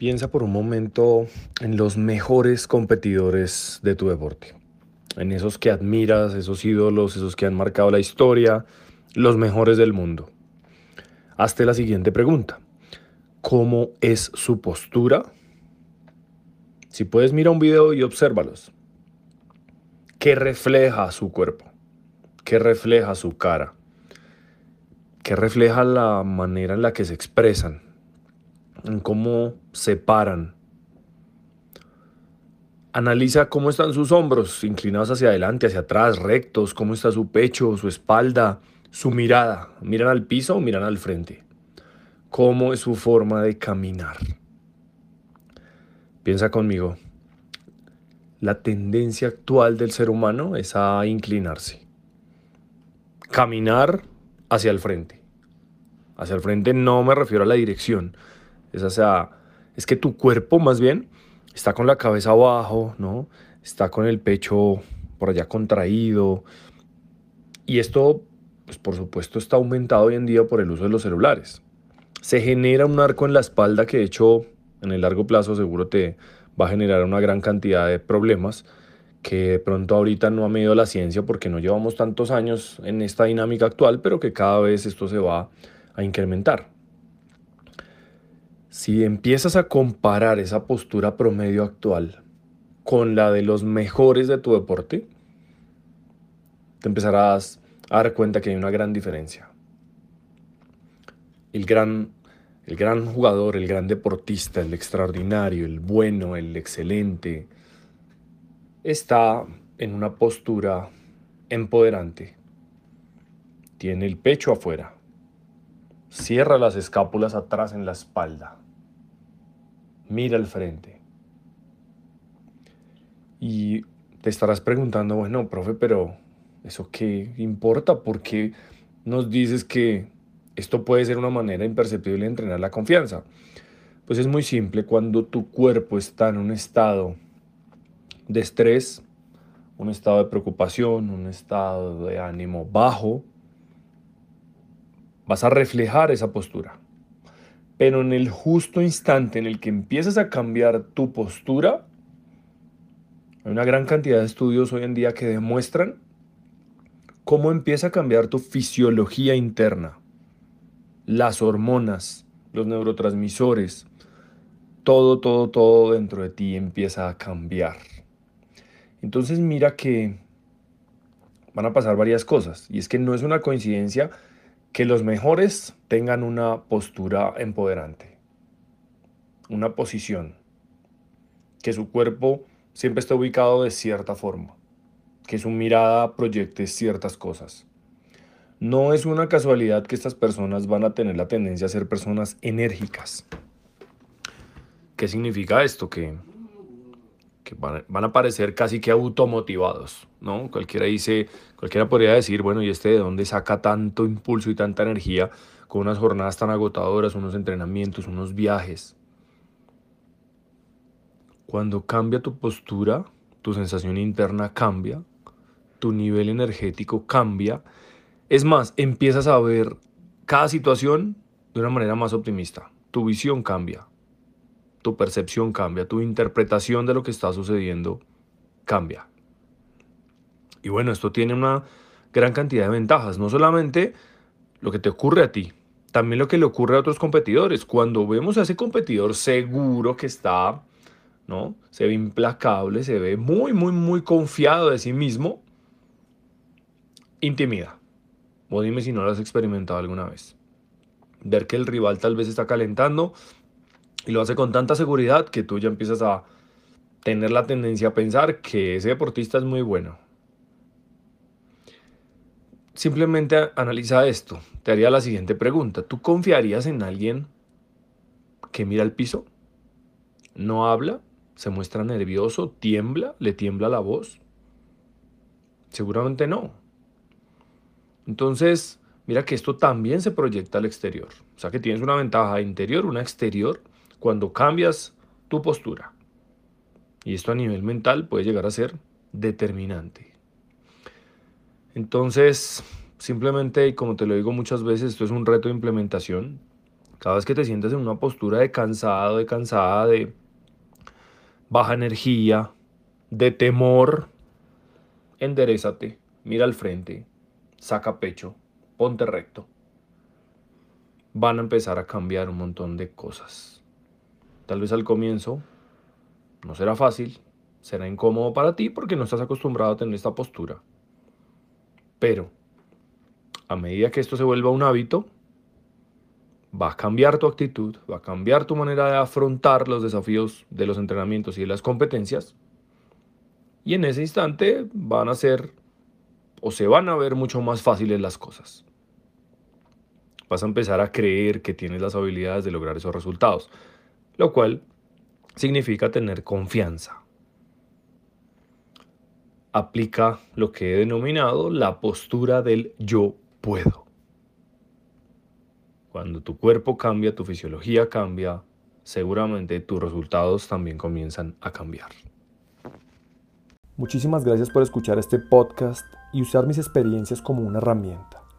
Piensa por un momento en los mejores competidores de tu deporte, en esos que admiras, esos ídolos, esos que han marcado la historia, los mejores del mundo. Hazte la siguiente pregunta. ¿Cómo es su postura? Si puedes, mira un video y obsérvalos. ¿Qué refleja su cuerpo? ¿Qué refleja su cara? ¿Qué refleja la manera en la que se expresan? En cómo se paran. Analiza cómo están sus hombros, inclinados hacia adelante, hacia atrás, rectos, cómo está su pecho, su espalda, su mirada. ¿Miran al piso o miran al frente? ¿Cómo es su forma de caminar? Piensa conmigo. La tendencia actual del ser humano es a inclinarse. Caminar hacia el frente. Hacia el frente no me refiero a la dirección, es, o sea, es que tu cuerpo más bien está con la cabeza abajo, ¿no? Está con el pecho por allá contraído. Y esto, pues por supuesto, está aumentado hoy en día por el uso de los celulares. Se genera un arco en la espalda que de hecho en el largo plazo seguro te va a generar una gran cantidad de problemas que de pronto ahorita no ha medido la ciencia porque no llevamos tantos años en esta dinámica actual, pero que cada vez esto se va a incrementar. Si empiezas a comparar esa postura promedio actual con la de los mejores de tu deporte, te empezarás a dar cuenta que hay una gran diferencia. El gran, el gran jugador, el gran deportista, el extraordinario, el bueno, el excelente, está en una postura empoderante. Tiene el pecho afuera. Cierra las escápulas atrás en la espalda mira al frente. Y te estarás preguntando, bueno, profe, pero ¿eso qué importa? ¿Por qué nos dices que esto puede ser una manera imperceptible de entrenar la confianza? Pues es muy simple, cuando tu cuerpo está en un estado de estrés, un estado de preocupación, un estado de ánimo bajo, vas a reflejar esa postura. Pero en el justo instante en el que empiezas a cambiar tu postura, hay una gran cantidad de estudios hoy en día que demuestran cómo empieza a cambiar tu fisiología interna, las hormonas, los neurotransmisores, todo, todo, todo dentro de ti empieza a cambiar. Entonces mira que van a pasar varias cosas y es que no es una coincidencia que los mejores tengan una postura empoderante, una posición, que su cuerpo siempre esté ubicado de cierta forma, que su mirada proyecte ciertas cosas. No es una casualidad que estas personas van a tener la tendencia a ser personas enérgicas. ¿Qué significa esto? Que van, a parecer casi que automotivados, ¿no? Cualquiera dice, cualquiera podría decir, bueno, ¿y este de dónde saca tanto impulso y tanta energía con unas jornadas tan agotadoras, unos entrenamientos, unos viajes? Cuando cambia tu postura, tu sensación interna cambia, tu nivel energético cambia. Es más, empiezas a ver cada situación de una manera más optimista. Tu visión cambia, tu percepción cambia, tu interpretación de lo que está sucediendo cambia. Y bueno, esto tiene una gran cantidad de ventajas, no solamente lo que te ocurre a ti, también lo que le ocurre a otros competidores. Cuando vemos a ese competidor seguro que está, ¿no? Se ve implacable, se ve muy, muy, muy confiado de sí mismo, intimida. O dime si no lo has experimentado alguna vez. Ver que el rival tal vez está calentando y lo hace con tanta seguridad que tú ya empiezas a tener la tendencia a pensar que ese deportista es muy bueno. Simplemente analiza esto. Te haría la siguiente pregunta. ¿Tú confiarías en alguien que mira el piso? ¿No habla? ¿Se muestra nervioso? ¿Tiembla? ¿Le tiembla la voz? Seguramente no. Entonces, mira que esto también se proyecta al exterior. O sea que tienes una ventaja interior, una exterior cuando cambias tu postura. Y esto a nivel mental puede llegar a ser determinante. Entonces, simplemente, y como te lo digo muchas veces, esto es un reto de implementación. Cada vez que te sientas en una postura de cansado, de cansada, de baja energía, de temor, enderezate, mira al frente, saca pecho, ponte recto. Van a empezar a cambiar un montón de cosas. Tal vez al comienzo no será fácil, será incómodo para ti porque no estás acostumbrado a tener esta postura. Pero a medida que esto se vuelva un hábito, va a cambiar tu actitud, va a cambiar tu manera de afrontar los desafíos de los entrenamientos y de las competencias. Y en ese instante van a ser o se van a ver mucho más fáciles las cosas. Vas a empezar a creer que tienes las habilidades de lograr esos resultados, lo cual significa tener confianza. Aplica lo que he denominado la postura del yo puedo. Cuando tu cuerpo cambia, tu fisiología cambia, seguramente tus resultados también comienzan a cambiar. Muchísimas gracias por escuchar este podcast y usar mis experiencias como una herramienta.